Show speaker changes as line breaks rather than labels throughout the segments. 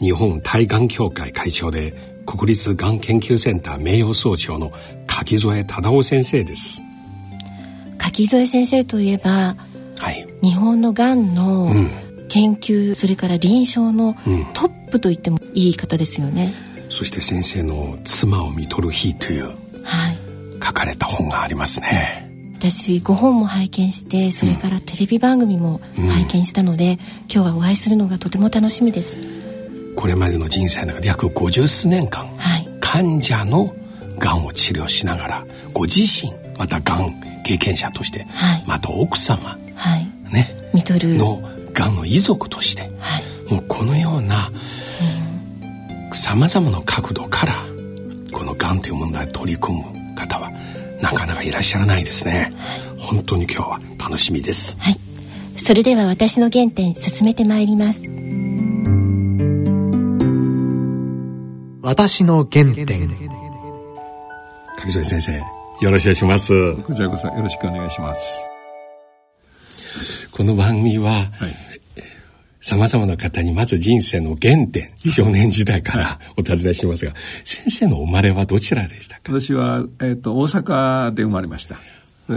日本対がん協会会長で国立がん研究センター名誉総長の柿添忠夫先生です。
柿添先生といえば、はい、日本のがんの研究、うん、それから臨床のトップと言ってもいい方ですよね、
うん、そして先生の「妻を見とる日」という、はい、書かれた本がありますね。
私ご本も拝見してそれからテレビ番組も拝見したので、うん、今日はお会いするのがとても楽しみです
これまでの人生の中で約50数年間、はい、患者のがんを治療しながらご自身またがん経験者として、はい、また奥様、はい、ねのがんの遺族として、はい、もうこのようなさまざまな角度からこのがんという問題に取り組む方はなかなかいらっしゃらないですね、本当に今日は楽しみです、
はい、それでは私の原点進めてまいります
私の原点。
柿添先生よろしくお願いします。
こちらこそよろしくお願いします。
この番組は、さまざまな方にまず人生の原点、少年時代からお尋ねしますが、先生の生まれはどちらでしたか？
私は、えーと、大阪で生まれました。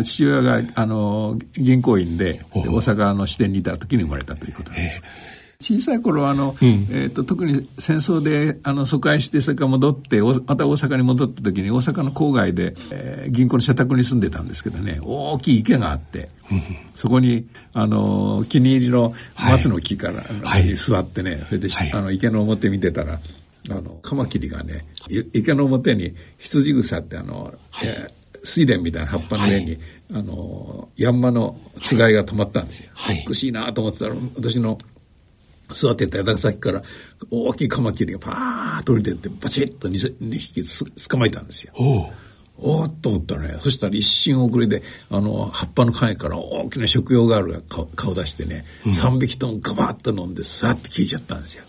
父親があの銀行員で大阪の支店にいた時に生まれたということです。えー小さい頃あの、うん、えーと、特に戦争であの疎開してそれから戻ってまた大阪に戻った時に大阪の郊外で、えー、銀行の社宅に住んでたんですけどね。大きい池があって、うん、そこにあの気に入りの松の木から、はい、座ってねそれで、はい、あの池の表見てたらあのカマキリがね池の表に羊草ってあの、はい、えー水田みたいな葉っぱの上に、はい、あの、ヤンマのつがいが止まったんですよ。はい、美しいなと思ってたら、私の座ってた枝先から大きいカマキリがパーッと降りてってバチッと 2, 2匹捕まえたんですよ。おおっと思ったらねそしたら一瞬遅れであの葉っぱの影から大きな食用ガールが顔出してね、うん、3匹ともガバッと飲んでさって消えちゃったんですよ。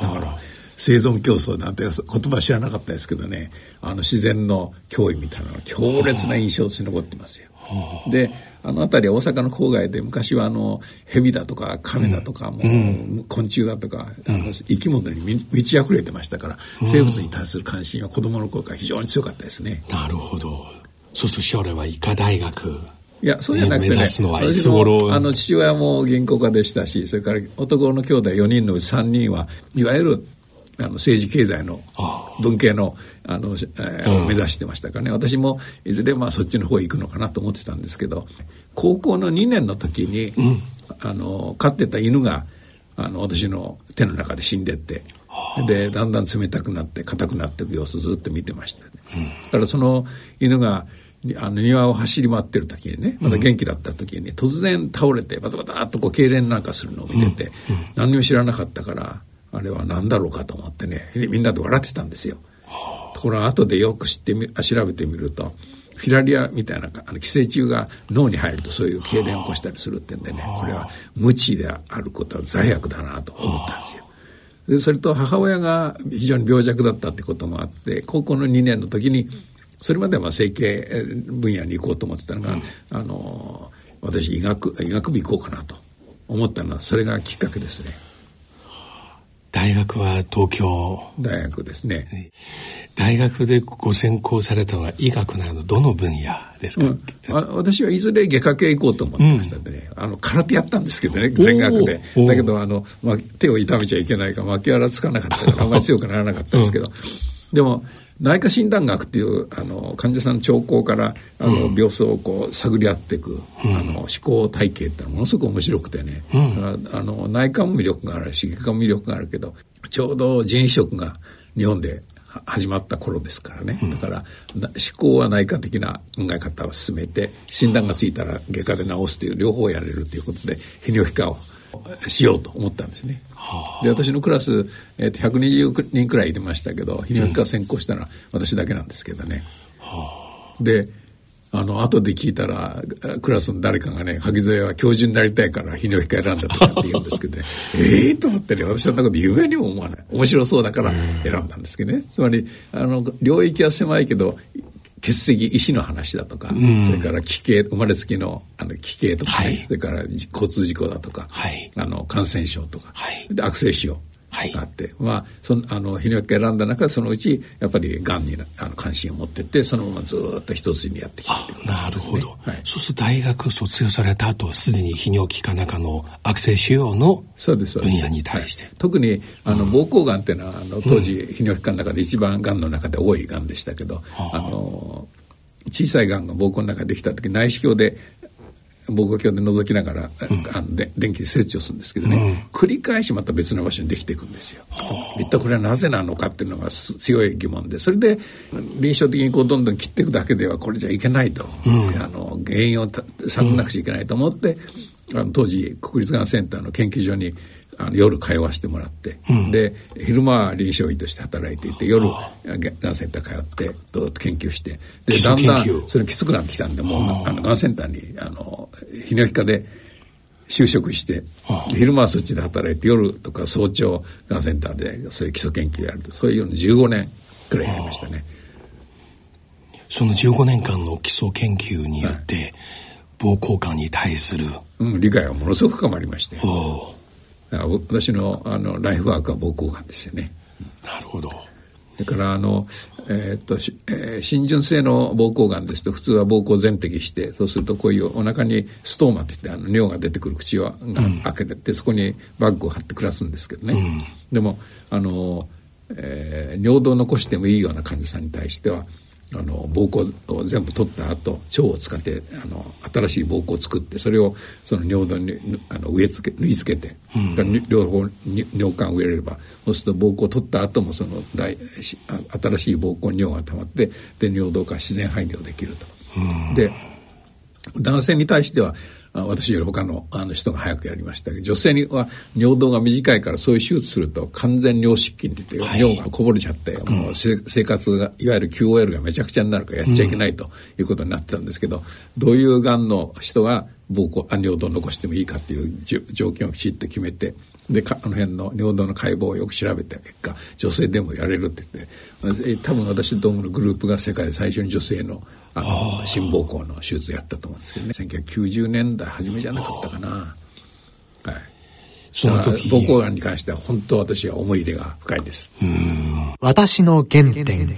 だから生存競争なんて言葉知らなかったですけどねあの自然の脅威みたいなのが強烈な印象として残ってますよ。であの辺りは大阪の郊外で昔はあの蛇だとか亀だとか、もう昆虫だとか、あの生き物に満ち溢れてましたから、生物に対する関心は子供の頃から非常に強かったですね。
なるほど。そうすると将来は医科大学。
いや、そうじゃなくてね、私もあの父親も銀行家でしたし、それから男の兄弟4人のうち3人はいわゆるあの政治経済の文系のあの、えー、目指してましたからね。私もいずれまあそっちの方へ行くのかなと思ってたんですけど高校の2年の時に、うん、あの飼ってた犬があの私の手の中で死んでってでだんだん冷たくなって硬くなっていく様子ずっと見てました、ね、うん、だからその犬があの庭を走り回ってる時にねまだ元気だった時に突然倒れてバタバタっとこう痙攣なんかするのを見てて、何にも知らなかったからあれは何だろうかと思ってねみんなで笑ってたんですよ。ところが後でよく知ってみ調べてみるとフィラリアみたいなあの寄生虫が脳に入るとそういう痙攣を起こしたりするってんでねこれは無知であることは罪悪だなと思ったんですよ。でそれと母親が非常に病弱だったってこともあって高校の2年の時にそれまでは整形分野に行こうと思ってたのが、うん、あの私医学医学部行こうかなと思ったのはそれがきっかけですね。
大学は東京。
大学ですね。
大学でご専攻されたのは医学などどの分野ですか、うん、
私はいずれ外科系行こうと思ってましたんでね、うん、あの空手やったんですけどね全学で。だけどあの、まあ、手を痛めちゃいけないから巻き腹つかなかったからあんまり強くならなかったんですけど、うん、でも内科診断学っていうあの患者さんの兆候からあの、病巣をこう探り合っていく、あの思考体系ってのはものすごく面白くてね、あの内科も魅力があるし外科も魅力があるけどちょうど人移植が日本で始まった頃ですからね、だから思考は内科的な考え方を進めて診断がついたら外科で治すという両方やれるということで泌尿器科をしようと思ったんですね。で私のクラス、えー、と120人くらいいてましたけど泌尿器科専攻したのは私だけなんですけどね。であの後で聞いたらクラスの誰かがね柿添は教授になりたいから泌尿器科選んだとかって言うんですけどね。ええと思ってね私はそんなこと夢にも思わない。面白そうだから選んだんですけどね。つまりあの領域は狭いけど血石石の話だとか、うん、それから奇形生まれつきのあの奇形とかね、はい、それから交通事故だとか、はい、あの感染症とか、はい、で悪性腫瘍。があって、はい、まあそのあの泌尿器科選んだ中でそのうちやっぱりがんにあの関心を持ってってそのままずっと一つにやってきたって
ね、なるほど、はい、そうすると大学卒業された後すでに泌尿器科中の悪性腫瘍の分野に対して、はい、
特にあの膀胱がんっていうのはあの当時泌尿器科の中で一番がんの中で多いがんでしたけど、あ。の小さいがんが膀胱の中でできた時内視鏡で膀胱鏡で覗きながら、うん、あので電気で切除するんですけどね、うん、繰り返しまた別の場所にできていくんですよ。一体これはなぜなのかっていうのが強い疑問でそれで臨床的にこうどんどん切っていくだけではこれじゃいけないと、うん、あの原因を探らなくちゃいけないと思って、あの当時国立がんセンターの研究所にあの夜通わしてもらって、うん、で昼間は臨床医として働いていて夜がんセンター通ってずっと研究してでだんだんそれきつくなってきたんでもうあのがんセンターにあの泌尿器科で就職して昼間はそっちで働いて夜とか早朝がんセンターでそういう基礎研究やるとそういうように15年くらいやりましたね。
その15年間の基礎研究によって、膀胱がんに対する、
うん、理解はものすごく深まりまして。私のあのライフワークは膀胱がんですよね。
なるほど。
だからあの、えー、っと、えー、浸潤性の膀胱がんですと普通は膀胱全摘してそうするとこういうお腹にストーマっていってあの尿が出てくる口を開けてそこにバッグを貼って暮らすんですけどね。うん、でもあの、えー、尿道を残してもいいような患者さんに対してはあの膀胱を全部取った後腸を使ってあの新しい膀胱を作ってそれをその尿道にあの植え付け縫い付けて、うん、両方に尿管を植えればそうすると膀胱を取った後もその大新しい膀胱に尿が溜まってで尿道から自然排尿できると。うん、で男性に対しては私より他のあの人が早くやりましたけど女性には尿道が短いからそういう手術すると完全尿失禁って言って、はい、尿がこぼれちゃって、もう生活がいわゆる QOL がめちゃくちゃになるからやっちゃいけないということになってたんですけど、どういうがんの人が膀胱あ尿道を残してもいいかっていう条件をきちっと決めてであの辺の尿道の解剖をよく調べた結果女性でもやれるって言って多分私どものグループが世界で最初に女性のあの心膀胱の手術をやったと思うんですけどね。1990年代初めじゃなかったかな。はい。その時。膀胱がんに関しては本当私は思い入れが深いです。
私の原点。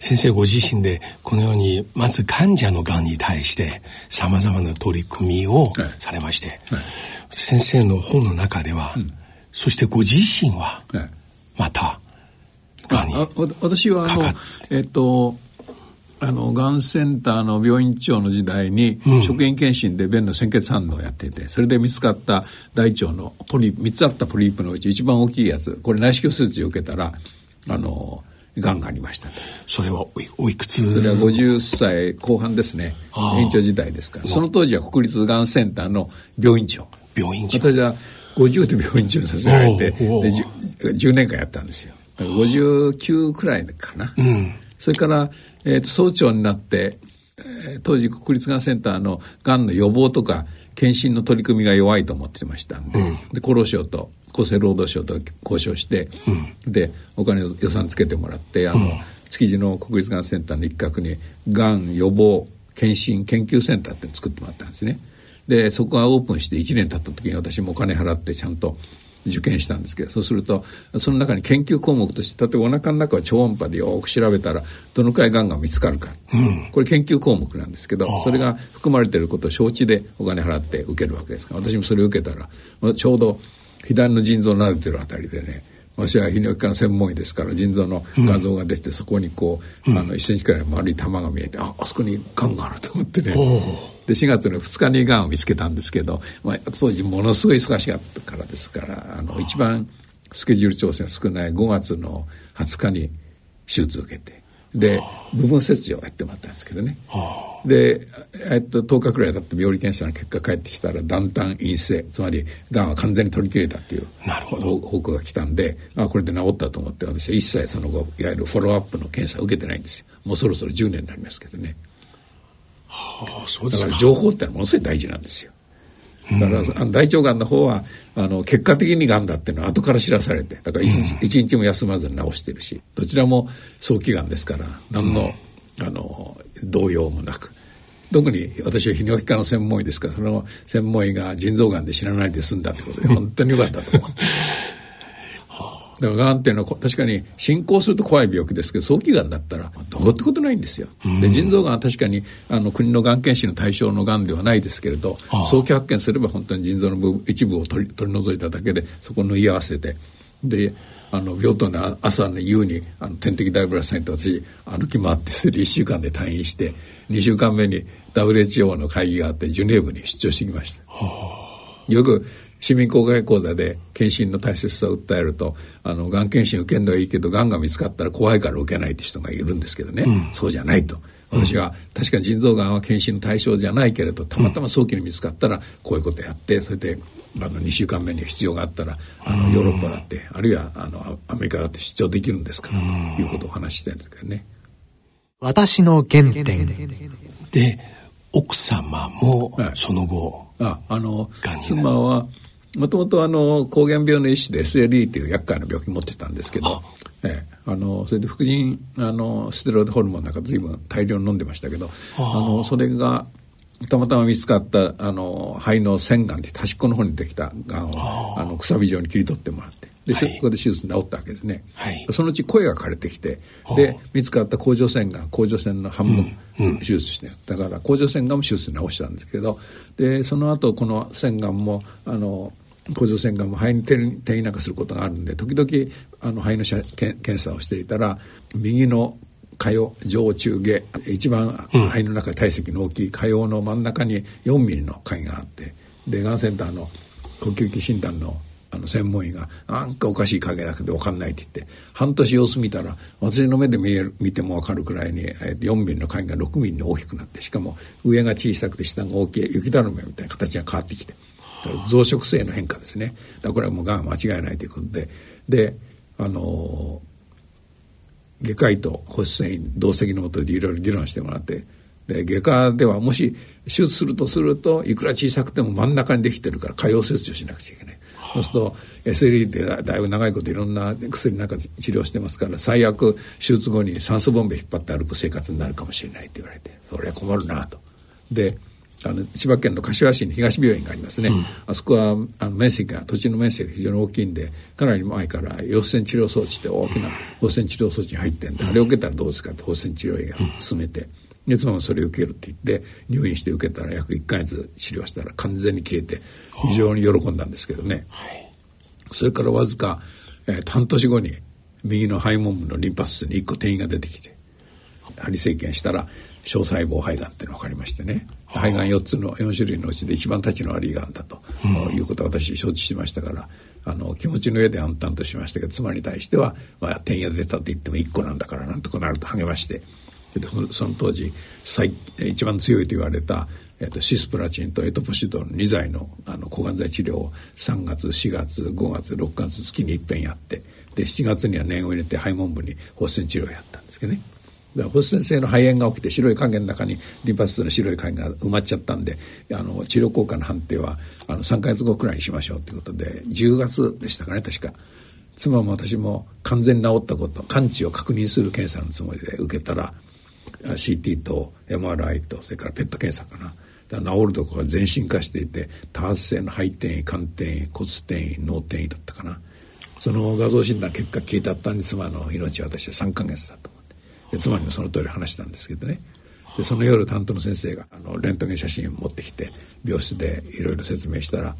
先生ご自身でこのようにまず患者のがんに対してさまざまな取り組みをされまして、はい。はい、先生の本の中では、うん、そしてご自身はまた
がんに私はあのえっとあのがんセンターの病院長の時代に、うん、職員検診で便の鮮血反応をやっていてそれで見つかった大腸のポリ3つあったポリープのうち一番大きいやつこれ内視鏡手術を受けたらあのがんがありました。
それはおいくつ？
それは50歳後半ですね。院長時代ですから。その当時は国立がんセンターの病院長。
病院長。
私は50で病院長させられてで 10, 10, 年間やったんですよ。59くらいかな、うん、それからえーと、総長になって、えー、当時国立がんセンターのがんの予防とか検診の取り組みが弱いと思ってましたんでうん、で厚労省と厚生労働省と交渉して、うん、でお金予算つけてもらってあの、うん、築地の国立がんセンターの一角にがん予防検診研究センターって作ってもらったんですね。でそこがオープンして1年経った時に私もお金払ってちゃんと受験したんですけどそうするとその中に研究項目として例えばお腹の中を超音波でよく調べたらどのくらいがんが見つかるか、うん、これ研究項目なんですけどそれが含まれていることを承知でお金払って受けるわけですから私もそれを受けたらちょうど左の腎臓を撫でてるあたりでね私は泌尿器科の専門医ですから腎臓の画像が出て、うん、そこにこう、あの1センチくらい丸い玉が見えてああそこにがんがあると思ってねで4月の2日にがんを見つけたんですけど、まあ、当時ものすごい忙しかったからですからあの一番スケジュール調整が少ない5月の20日に手術を受けてで部分切除をやってもらったんですけどね。で、えっと、10日くらい経って病理検査の結果返ってきたら断端陰性つまりがんは完全に取り切れたっていう報告が来たんであこれで治ったと思って私は一切その後いわゆるフォローアップの検査を受けてないんですよ。もうそろそろ10年になりますけどね。はあ、そうですだから情報ってのはものすごい大事なんですよ。だからあの大腸がんの方はあの結果的にがんだっていうのは後から知らされてだから一日,、一日も休まずに治してるしどちらも早期がんですから何の,、あの動揺もなく。特に私は泌尿器科の専門医ですからその専門医が腎臓がんで死なないで済んだってことで本当によかったと思う。だからがんっていうのは確かに進行すると怖い病気ですけど早期がんだったらどうってことないんですよ。で腎臓がんは確かにあの国のがん検診の対象のがんではないですけれど早期発見すれば本当に腎臓の部一部を取り取り除いただけでそこを縫い合わせてであの病棟の朝の夕にあの点滴ダイブラスサインと私歩き回ってそれで1週間で退院して2週間目に WHO の会議があってジュネーブに出張してきました。よく市民公開講座で検診の大切さを訴えるとあのがん検診受けるのはいいけどがんが見つかったら怖いから受けないって人がいるんですけどね、うん、そうじゃないと。私は確かに腎臓がんは検診の対象じゃないけれどたまたま早期に見つかったらこういうことやってそれであの2週間目に必要があったらあのヨーロッパだってあるいはあのアメリカだって出張できるんですからということを話してるんですけどね。
私の原点。
で奥様もその後、
はい、ああの妻はもともとあの膠原病の一種で SLE という厄介な病気持ってたんですけど、ええ、あのそれで副腎あのステロイドホルモンなんか随分大量に飲んでましたけどあのそれがたまたま見つかったあの肺の腺がんって端っこの方にできたがんをあのくさび状に切り取ってもらってで、はい、ここで手術治ったわけですね、はい、そのうち声が枯れてきてで見つかった甲状腺がん甲状腺の半分手術して、うんうん、だから甲状腺がんも手術治したんですけどでその後この腺がんもあの甲状腺がんも肺に転移なんかすることがあるんで時々あの肺の検査をしていたら右の下葉上中下一番肺の中で体積の大きい下葉の真ん中に4ミリの貝があってでがんセンターの呼吸器診断のあの専門医が「なんかおかしい影だけど分かんない」って言って半年様子見たら私の目で見える見ても分かるくらいに4ミリの貝が6ミリに大きくなってしかも上が小さくて下が大きい雪だるまみたいな形が変わってきて増殖性の変化ですねだこれはもうがん間違いないということでであの外科医と保湿繊維同席のもとでいろいろ議論してもらってで外科ではもし手術するとするといくら小さくても真ん中にできてるから潰瘍切除しなくちゃいけない。そうすると SLE でだいぶ長いこといろんな薬なんか治療してますから最悪手術後に酸素ボンベ引っ張って歩く生活になるかもしれないって言われてそれは困るなと。であの千葉県の柏市に東病院がありますね、うん、あそこはあの面積が土地の面積が非常に大きいんでかなり前から陽線治療装置って大きな放線治療装置に入ってんで、うん、あれを受けたらどうですかって放線治療医が進めて。うんで妻もそれを受けるって言って入院して受けたら約1か月治療したら完全に消えて非常に喜んだんですけどね、はい、それからわずか、えー、半年後に右の肺門部のリンパ節に1個転移が出てきて針生検したら小細胞肺がんっていうのが分かりましてね。肺がん4つの4種類のうちで一番たちの悪いがんだと、うん、いうことは私承知しましたからあの気持ちの上で暗淡としましたけど妻に対しては、まあ、転移が出たって言っても1個なんだからなんとかなると励ましてその当時最一番強いと言われた、えっと、シスプラチンとエトポシドン2剤のあの抗がん剤治療を3月4月5月6月月に一遍やってで7月には念を入れて肺門部に放射線治療をやったんですけどね。放射線性の肺炎が起きて白い影の中にリンパ節の白い影が埋まっちゃったんであの治療効果の判定はあの3か月後くらいにしましょうということで10月でしたかね確か。妻も私も完全に治ったこと完治を確認する検査のつもりで受けたら CT と MRI とそれから PET 検査かな。治るところが全身化していて多発性の肺転移肝転移骨転移脳転移だったかな。その画像診断結果聞いたったに妻の命は私は3ヶ月だと。妻にもその通り話したんですけどね。でその夜担当の先生があのレントゲン写真を持ってきて病室でいろいろ説明したら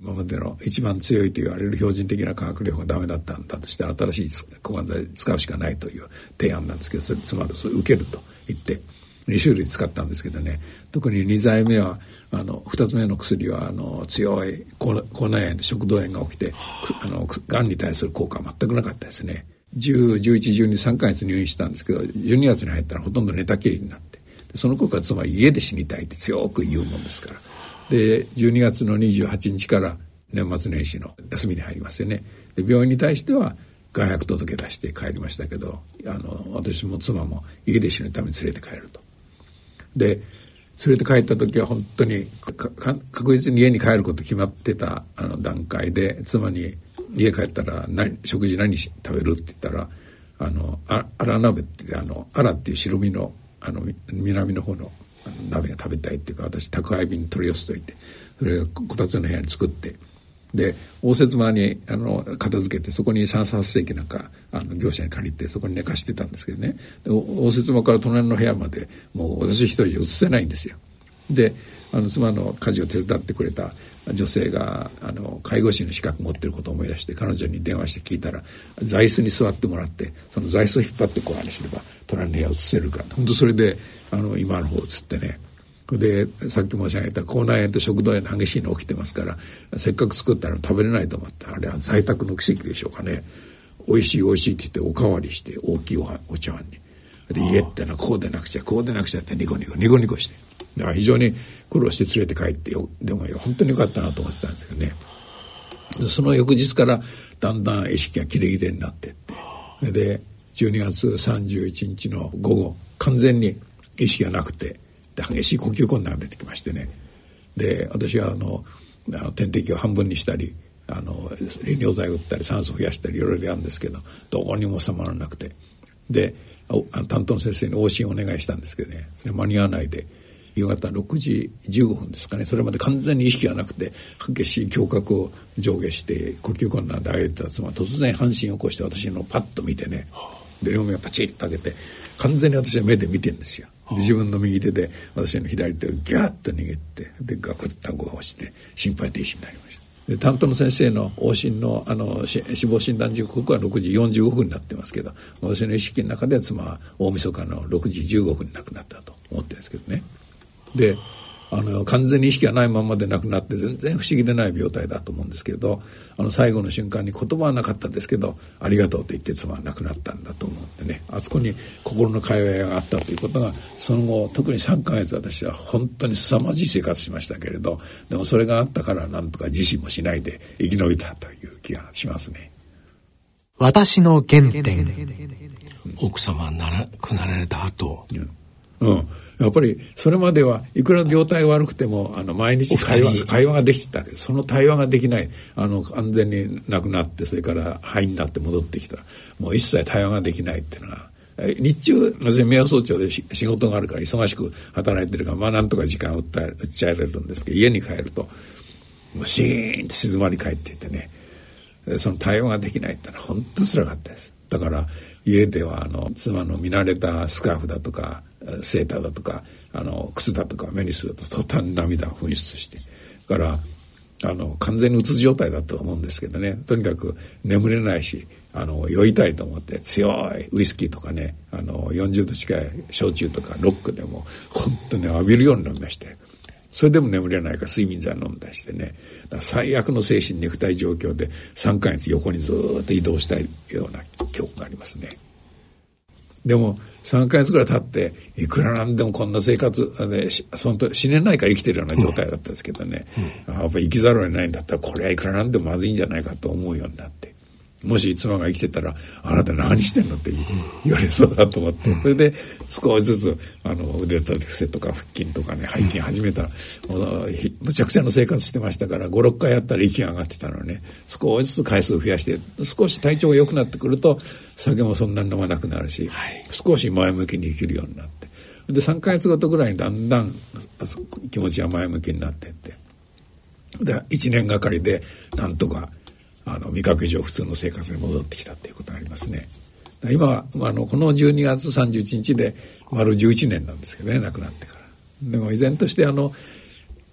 今までの一番強いと言われる標準的な化学療法がダメだったんだとして新しい抗がん剤使うしかないという提案なんですけどそれつまりそれ受けると言って2種類使ったんですけどね。特に2剤目はあの2つ目の薬はあの強い口内炎で食道炎が起きてあのがんに対する効果は全くなかったですね。10、11、12、3ヶ月入院したんですけど、12月に入ったらほとんど寝たきりになって、その子が妻は家で死にたいって強く言うもんですから。で、12月の28日から年末年始の休みに入りますよね。で、病院に対しては、外泊届出して帰りましたけど、あの、私も妻も家で死ぬために連れて帰ると。で、連れて帰った時は本当に確実に家に帰ること決まってたあの段階で妻に家帰ったら何食事何食べるって言ったらあのあら鍋ってあのあらっていう白身のあの南の方の鍋が食べたいっていうか私宅配便取り寄せといてそれをこたつの部屋に作ってで応接間にあの片付けてそこに酸素発生器なんかあの業者に借りてそこに寝かしてたんですけどね応接間から隣の部屋までもう私一人移せないんですよ。であの妻の家事を手伝ってくれた女性があの介護士の資格持ってることを思い出して彼女に電話して聞いたら座椅子に座ってもらってその座椅子を引っ張ってこうあれすれば隣の部屋移せるから本当それであの今の方移ってねでさっき申し上げた口内炎と食道炎激しいの起きてますからせっかく作ったら食べれないと思ってあれは在宅の奇跡でしょうかね。美味しい美味しいって言っておかわりして大きいお茶碗に。で家ってのはこうでなくちゃこうでなくちゃってニコニコニコニコして。だから非常に苦労して連れて帰ってよでも本当によかったなと思ってたんですけどねその翌日からだんだん意識がキレキレになってって。で12月31日の午後完全に意識がなくて。で激しい呼吸困難が出てきましてね。で私はあのあの点滴を半分にしたりあの利尿剤を打ったり酸素を増やしたりいろいろやるんですけどどこにも収まらなくて。であの担当の先生に往診をお願いしたんですけどね。それ間に合わないで夕方6時15分ですかね。それまで完全に意識がなくて激しい胸郭を上下して呼吸困難であえてた妻突然半身を起こして私のパッと見てね。で両目をパチッと開けて完全に私は目で見てるんですよ。自分の右手で私の左手をギャッと握ってでガクッと顎を押して心肺停止になりました。で担当の先生の往診のあの死亡診断時刻は6時45分になってますけど私の意識の中では妻は大晦日の6時15分に亡くなったと思ってるんですけどね。であの完全に意識がないままで亡くなって全然不思議でない病態だと思うんですけどあの最後の瞬間に言葉はなかったですけど「ありがとう」と言って妻は亡くなったんだと思うんでね。あそこに心の会話があったということがその後特に3ヶ月私は本当に凄まじい生活しましたけれどでもそれがあったからなんとか自身もしないで生き延びたという気がしますね。
私の原点。
奥様亡くなられた後、
うん、やっぱりそれまではいくら病態が悪くてもあの毎日会話会話ができてたけどその対話ができない。あの完全になくなってそれから肺になって戻ってきた。らもう一切対話ができないっていうのは日中私名誉総長で仕事があるから忙しく働いてるからまあなんとか時間を打っちゃえれるんですけど家に帰るともうシーンと静まり返っていてね。その対話ができないってのは本当つらかったです。だから家ではあの妻の見慣れたスカーフだとかセーターだとかあの靴だとか目にすると途端に涙を噴出して。だからあの完全にうつ状態だったと思うんですけどね。とにかく眠れないしあの酔いたいと思って強いウイスキーとかねあの40度近い焼酎とかロックでも本当に浴びるようになりまして。それでも眠れないから睡眠剤飲んだりしてね。最悪の精神肉体状況で3ヶ月横にずっと移動したいような記憶がありますね。でも3か月ぐらい経っていくらなんでもこんな生活でその死ねないから生きてるような状態だったんですけどね、うん、やっぱ生きざるを得ないんだったらこれはいくらなんでもまずいんじゃないかと思うようになってもし妻が生きてたら「あなた何してんの?」って言われそうだと思って、それで少しずつあの腕立て伏せとか腹筋とかね背筋始めたら、むちゃくちゃな生活してましたから56回やったら息が上がってたのね。少しずつ回数を増やして少し体調が良くなってくると酒もそんなに飲まなくなるし、はい、少し前向きに生きるようになって。で3か月ごとぐらいにだんだん気持ちが前向きになっていって。で1年がかりでなんとかあの味覚上普通の生活に戻ってきたっていうことがありますね。今あのこの12月31日で丸11年なんですけどね亡くなってから。でも依然としてあの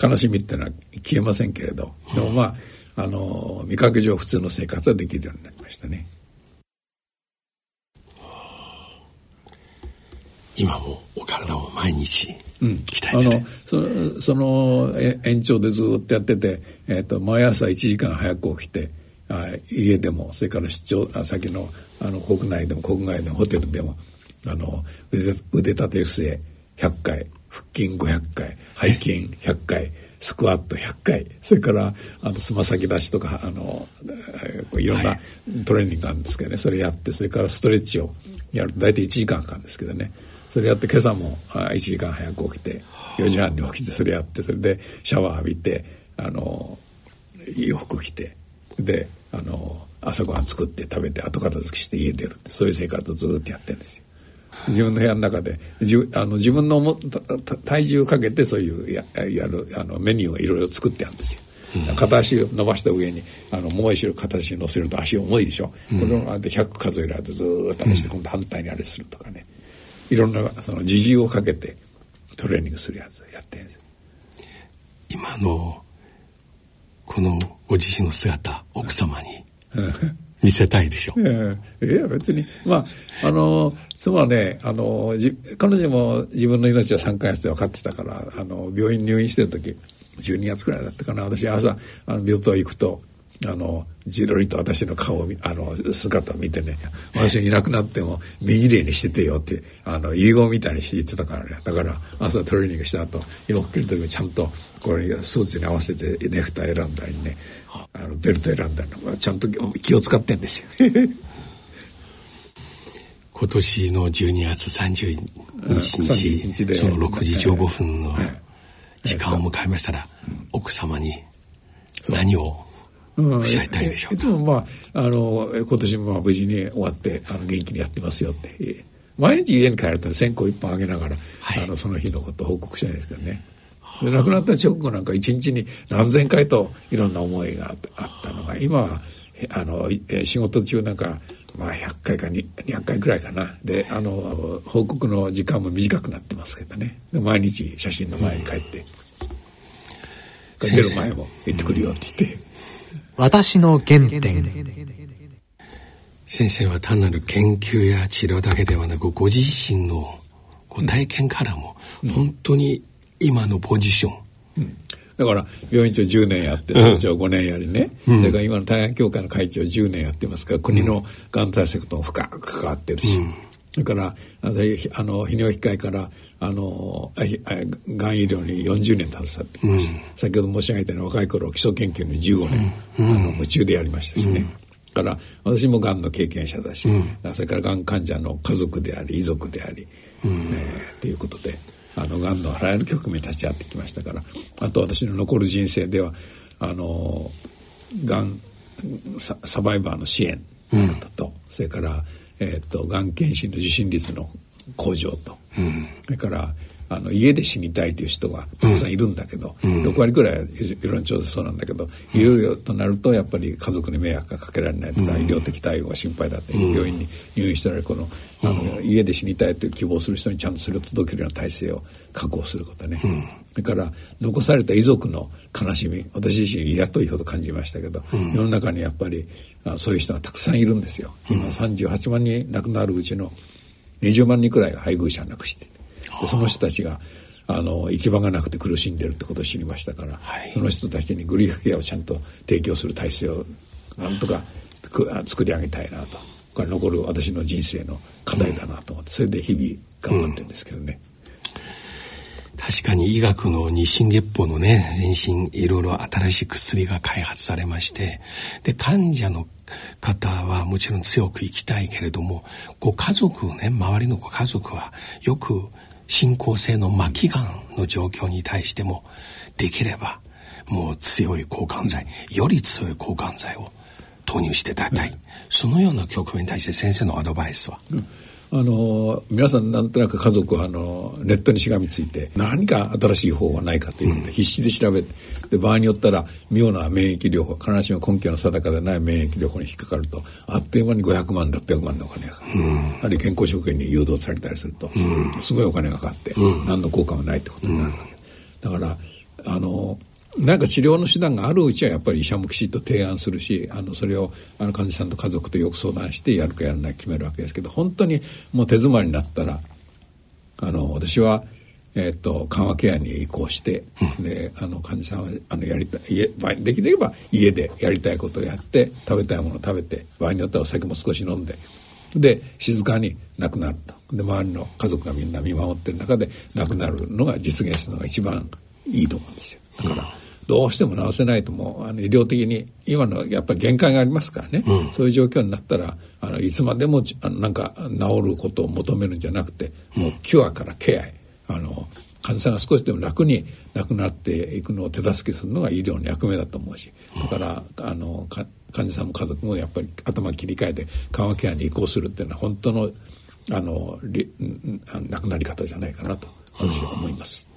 悲しみっていうのは消えませんけれどでもまああの味覚上普通の生活はできるようになりましたね。
今もお体を毎日鍛
えて、うん、あのそその延長でずっとやってて、えーと、と毎朝1時間早く起きてあ家でもそれから出張先のあの国内でも国外でもホテルでもあの腕腕立て伏せ100回腹筋500回背筋100回スクワット100回それからあとつま先出しとかあのいろんなトレーニングがあるんですけどねそれやってそれからストレッチをやると大体1時間かかるんですけどねそれやって今朝も1時間早く起きて4時半に起きてそれやってそれでシャワー浴びてあの洋服着てであの朝ごはん作って食べて後片付けして家出るってそういう生活をずっとやってるんですよ。自分の部屋の中でじあの自分のも体重をかけてそういうややるあのメニューをいろいろ作ってあるんですよ。片足を伸ばした上にあのもう一度片足に乗せると足重いでしょ、うん、これをで100数えられてずっと試して今度反対にあれするとかねいろんなその自重をかけてトレーニングするやつをやってるんです
今のこのご自身の姿奥様に見せたいでしょ。
ええ。いや別に。まああの妻はねあのじ彼女も自分の命は3回月で分かってたからあの病院入院してる時12月くらいだったかな。私朝あの病棟行くとあのじろりと私の顔をあの姿を見てね私いなくなっても身綺麗にしててよってあの遺言みたいにして言ってたからね。だから朝トレーニングした後洋服着る時もちゃんとこれスーツに合わせてネクタイ選んだりねあのベルト選んだりちゃんと気を使ってんですよ。
今年の12月31日にその6時15分の時間を迎えましたら奥様に何を？おっしゃりたいでしょう
か、いつもまああの今年もまあ無事に終わってあの元気にやってますよって。毎日家に帰ると線香一本あげながら、はい、あのその日のことを報告したいですけどね。で亡くなった直後なんか一日に何千回といろんな思いがあったのが今はあの仕事中なんかまあ100回か200回ぐらいかな。であの報告の時間も短くなってますけどね。で毎日写真の前に帰って、うん、出る前も行ってくるよって言って。
私の原点。
先生は単なる研究や治療だけではなくご自身のご体験からも本当に今のポジション、
うん、だから病院長10年やって総長5年やりね、うん、だから今の大安協会の会長10年やってますから国のがん対策とも深く関わってるし、うん、だからあの泌尿器科医からあのがん医療に40年携わってきました、うん、先ほど申し上げたように若い頃基礎研究に15年、うん、あの夢中でやりましたしね、だから私もがんの経験者だし、それからがん患者の家族であり遺族であり、うん、えー、っていうことであのがんのあらゆる局面立ち会ってきましたからあと私の残る人生ではあのがんサバイバーの支援と、うん、それからえーと、がん検診の受診率の向上と、うん、それからあの家で死にたいという人がたくさんいるんだけど、うん、6割くらい世論調査そうなんだけど、うん、いよいよとなるとやっぱり家族に迷惑がかけられないとか、うん、医療的対応が心配だって、病院に入院してられるこのあの、家で死にたいという希望する人にちゃんとそれを届けるような体制を確保することね、それから残された遺族の悲しみ私自身嫌というほど感じましたけど、世の中にやっぱりそういう人がたくさんいるんですよ。今38万人亡くなるうちの20万人くらいが配偶者亡くしてでその人たちがあの行き場がなくて苦しんでるってことを知りましたから、はい、その人たちにグリーフケアをちゃんと提供する体制をなんとか作り上げたいなとこれ残る私の人生の課題だなと思って、それで日々頑張ってるんですけどね。
確かに医学の日進月歩のね、前進、いろいろ新しい薬が開発されまして、で、患者の方はもちろん強く生きたいけれども、ご家族ね、周りのご家族はよく進行性の末期がんの状況に対しても、できればもう強い抗がん剤、より強い抗がん剤を投入していただきたい、うん、そのような局面に対して先生のアドバイスは、
うんあの皆さんなんとなく家族はあのネットにしがみついて何か新しい方法はないかということで必死で調べてで場合によったら妙な免疫療法必ずしも根拠の定かでない免疫療法に引っかかるとあっという間に500万600万のお金がかかる、あるいは健康食品に誘導されたりすると、すごいお金がかかって、何の効果もないってことになる、だからあのなんか治療の手段があるうちはやっぱり医者もきちっと提案するしあのそれをあの患者さんと家族とよく相談してやるかやらないか決めるわけですけど本当にもう手詰まりになったらあの私はえーと、緩和ケアに移行して、うん、であの患者さんはあのやりたい家できれば家でやりたいことをやって食べたいものを食べて場合によってはお酒も少し飲んでで静かに亡くなるとで周りの家族がみんな見守ってる中で亡くなるのが実現するのが一番いいと思うんですよ。だから、うんどうしても治せないともうあの医療的に今のやっぱり限界がありますからね、うん、そういう状況になったらあのいつまでもあのなんか治ることを求めるんじゃなくてもうキュアからケアへ。あの患者さんが少しでも楽に亡くなっていくのを手助けするのが医療の役目だと思うし。だからあの患者さんも家族もやっぱり頭切り替えて緩和ケアに移行するっていうのは本当のあの亡くなり方じゃないかなと私は思います。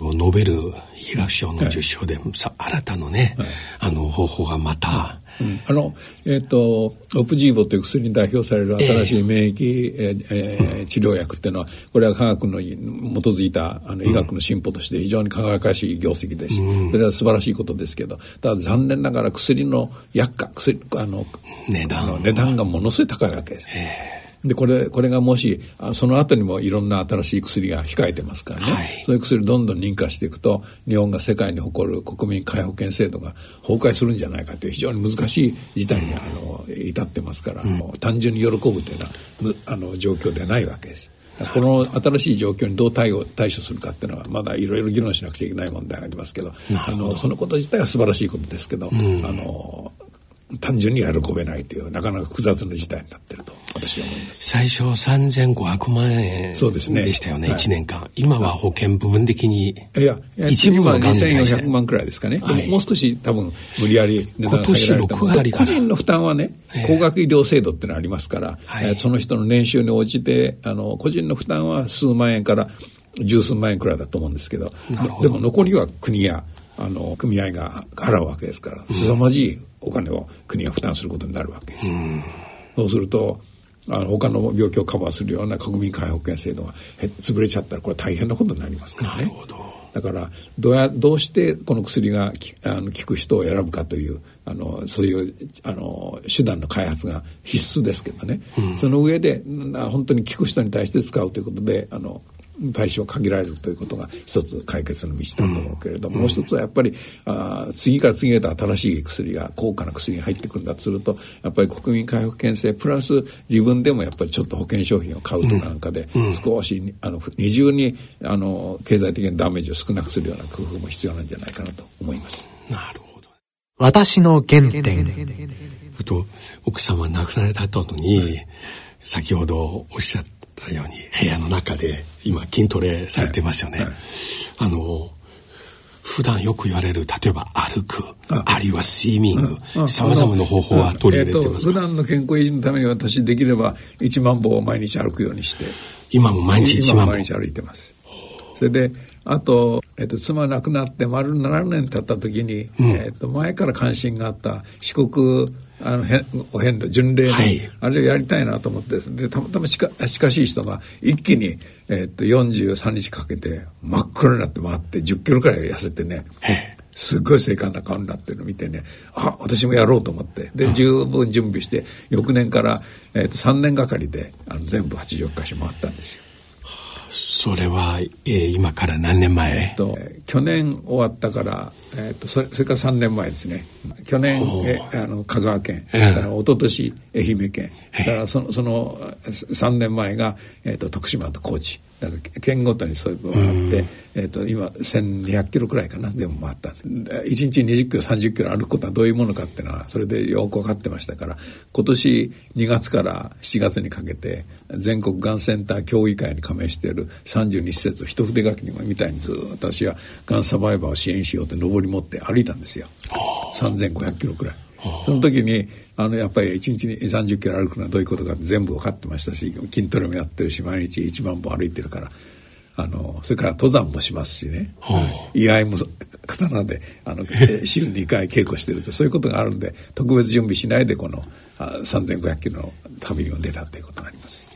ノーベル医学賞の受賞で、はい、さ新たなね、はい、あの方法がまた、
うん、あのえっ、ー、とオプジーボという薬に代表される新しい免疫、えー、えー、治療薬っていうのはこれは科学のに基づいたあの医学の進歩として非常に輝かしい業績です。し、うん、それは素晴らしいことですけどただ残念ながら薬の薬価薬あの値段。値段がものすごい高いわけです。えーでこれこれがもしその後にもいろんな新しい薬が控えてますからね、はい、そういう薬どんどん認可していくと日本が世界に誇る国民皆保険制度が崩壊するんじゃないかという非常に難しい事態にあの至ってますから、うん、単純に喜ぶというのはあの状況ではないわけです。この新しい状況にどう対応対処するかっていうのはまだいろいろ議論しなくちゃいけない問題がありますけど。あのそのこと自体は素晴らしいことですけど、うん、あの単純に喜べないというなかなか複雑な事態になってると私は思います。
最初3500万円そうですね。でしたよねは1年間。今は保険部分的にい
や一部は2400万くらいですかね、はい、もう少し多分無理やり値段下げられた個人の負担はね高額医療制度ってのありますから、はい、その人の年収に応じてあの個人の負担は数万円から十数万円くらいだと思うんですけど。でも残りは国やあの組合が払うわけですから凄まじいお金を国が負担することになるわけです。そうするとあの他の病気をカバーするような国民皆保険制度が潰れちゃったらこれ大変なことになりますからね。だからどうやどうしてこの薬があの効く人を選ぶかというあのそういうあの手段の開発が必須ですけどね、うん、その上で本当に効く人に対して使うということであの対象を限られるということが一つ解決の道だと思うけれども、うん、もう一つはやっぱりあ次から次へと新しい薬が高価な薬が入ってくるんだとするとやっぱり国民皆保険制プラス自分でもやっぱりちょっと保険商品を買うとかなんかで、少しあの二重にあの経済的なダメージを少なくするような工夫も必要なんじゃないかなと思います。
なるほど。
私の原点。
と奥様亡くなられた後に、先ほどおっしゃったように部屋の中で今筋トレされてますよね。はい。はい、あの普段よく言われる例えば歩くあるいはスイミングさまざまな方法は取り入れてますか、
えー、普段の健康維持のために私できれば1万歩を毎日歩くようにして。
今も毎日1万
歩。毎日歩いてます。それであと、えっと、妻亡くなって丸7年経った時に、うん、えっと、前から関心があった四国あのお遍路巡礼の、はい、あれをやりたいなと思ってでたまたましか近しい人が一気に、えー、っと43日かけて真っ黒になって回って10キロくらい痩せてねすっごい精悍な顔になってるのを見てねあ私もやろうと思って。で十分準備して翌年から、えー、っと3年がかりであの全部80箇所回ったんですよ。
それは、えー、今から何年前、
えっと、去年終わったから、えー、っとそれそれから3年前ですね。去年えあの香川県、えー、一昨年愛媛県。だからそのその3年前が、えー、っと徳島と高知県ごとにそういうのがあって、えーと、今1200キロくらいかなでも回った1日20キロ30キロ歩くことはどういうものかっていうのはそれでよく分かってましたから今年2月から7月にかけて全国がんセンター協議会に加盟している32施設を一筆書きにみたいにずっと私はがんサバイバーを支援しようって上り持って歩いたんですよ。3500キロくらい。その時にあのやっぱり1日に30キロ歩くのはどういうことか全部分かってましたし筋トレもやってるし毎日1万歩歩いてるからあのそれから登山もしますしね、居合も刀であの 週2回稽古してるとそういうことがあるんで特別準備しないでこの3500キロの旅にも出たということがあります。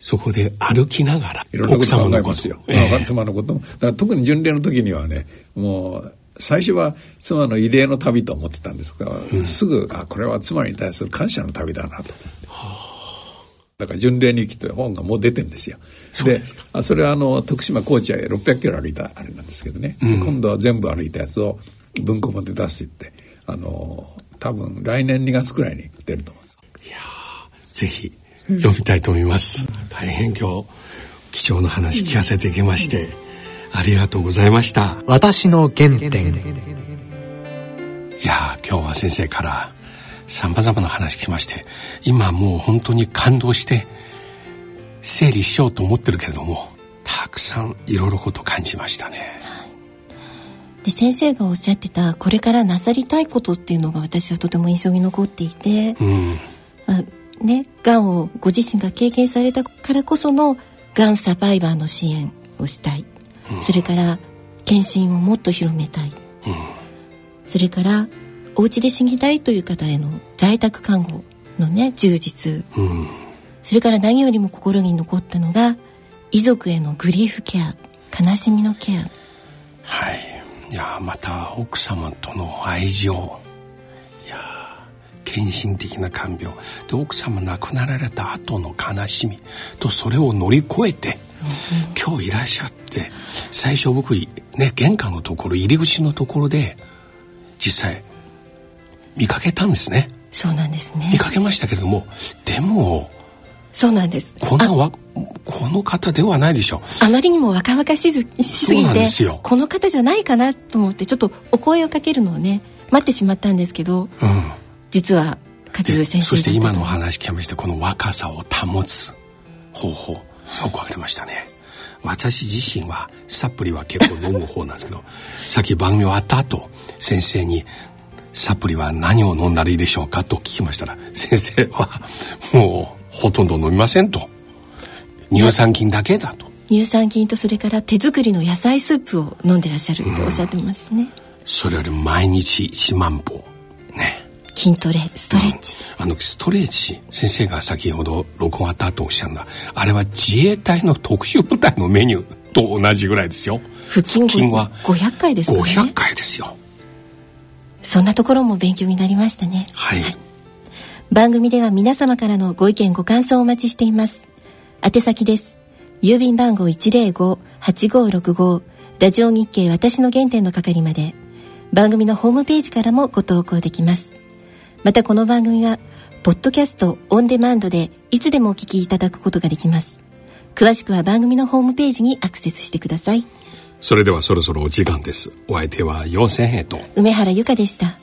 そこで歩きながら
いろんなこと考えますよ、えー、妻のことも。だから特に巡礼の時にはねもう最初は妻の慰霊の旅と思ってたんですが、うん、すぐあこれは妻に対する感謝の旅だなと。だから巡礼日記という本がもう出てんですよ。であそれはあの徳島高知へ600キロ歩いたあれなんですけどね、うん、今度は全部歩いたやつを文庫本で出すってあの多分来年2月くらいに出ると思うんです。
いやぜひ読みたいと思います、大変今日貴重な話聞かせていきまして、ありがとうございました。
私の原点。い
や今日は先生からさまざまな話聞きまして今もう本当に感動して整理しようと思ってるけれどもたくさんいろいろこと感じましたね。
で先生がおっしゃってたこれからなさりたいことっていうのが私はとても印象に残っていて、うん。まあ、ねがんをご自身が経験されたからこそのがんサバイバーの支援をしたい、うん、それから検診をもっと広めたい、うん、それからお家で死にたいという方への在宅看護のね充実、うん、それから何よりも心に残ったのが遺族へのグリーフケア悲しみのケア。
はい。いやまた奥様との愛情献身的な看病。で奥様亡くなられた後の悲しみ。とそれを乗り越えて、うん、今日いらっしゃって最初僕ね玄関のところ入り口のところで実際見かけたんですね。
そうなんですね。
見かけましたけれどもでも
そうなんです。
こんなわこの方ではないでしょ
う。あまりにも若々しすぎてこの方じゃないかなと思ってちょっとお声をかけるのをね待ってしまったんですけど、うん、実は柿添先生
そして今のお話聞きましてこの若さを保つ方法よくわかりましたね。私自身はサプリは結構飲む方なんですけど さっき番組終わった後先生にサプリは何を飲んだらいいでしょうか？と聞きましたら 先生はもうほとんど飲みませんと。乳酸菌だけだと。
乳酸菌とそれから手作りの野菜スープを飲んでらっしゃるっておっしゃってますね、うん、
それより毎日1万歩。ね
筋トレストレッチ、
うん、あのストレッチ先生が先ほど録音あったとおっしゃるんだあれは自衛隊の特殊部隊のメニューと同じぐらいですよ。
腹筋は500回ですかね。
500回ですよ。
そんなところも勉強になりましたね。
はい、はい。
番組では皆様からのご意見ご感想をお待ちしています。宛先です。郵便番号105-8565ラジオ日経私の原点の係まで。番組のホームページからもご投稿できますまたこの番組はポッドキャストオンデマンドでいつでもお聞きいただくことができます。詳しくは番組のホームページにアクセスしてください。
それではそろそろお時間です。お相手は4000円と
梅原由香でした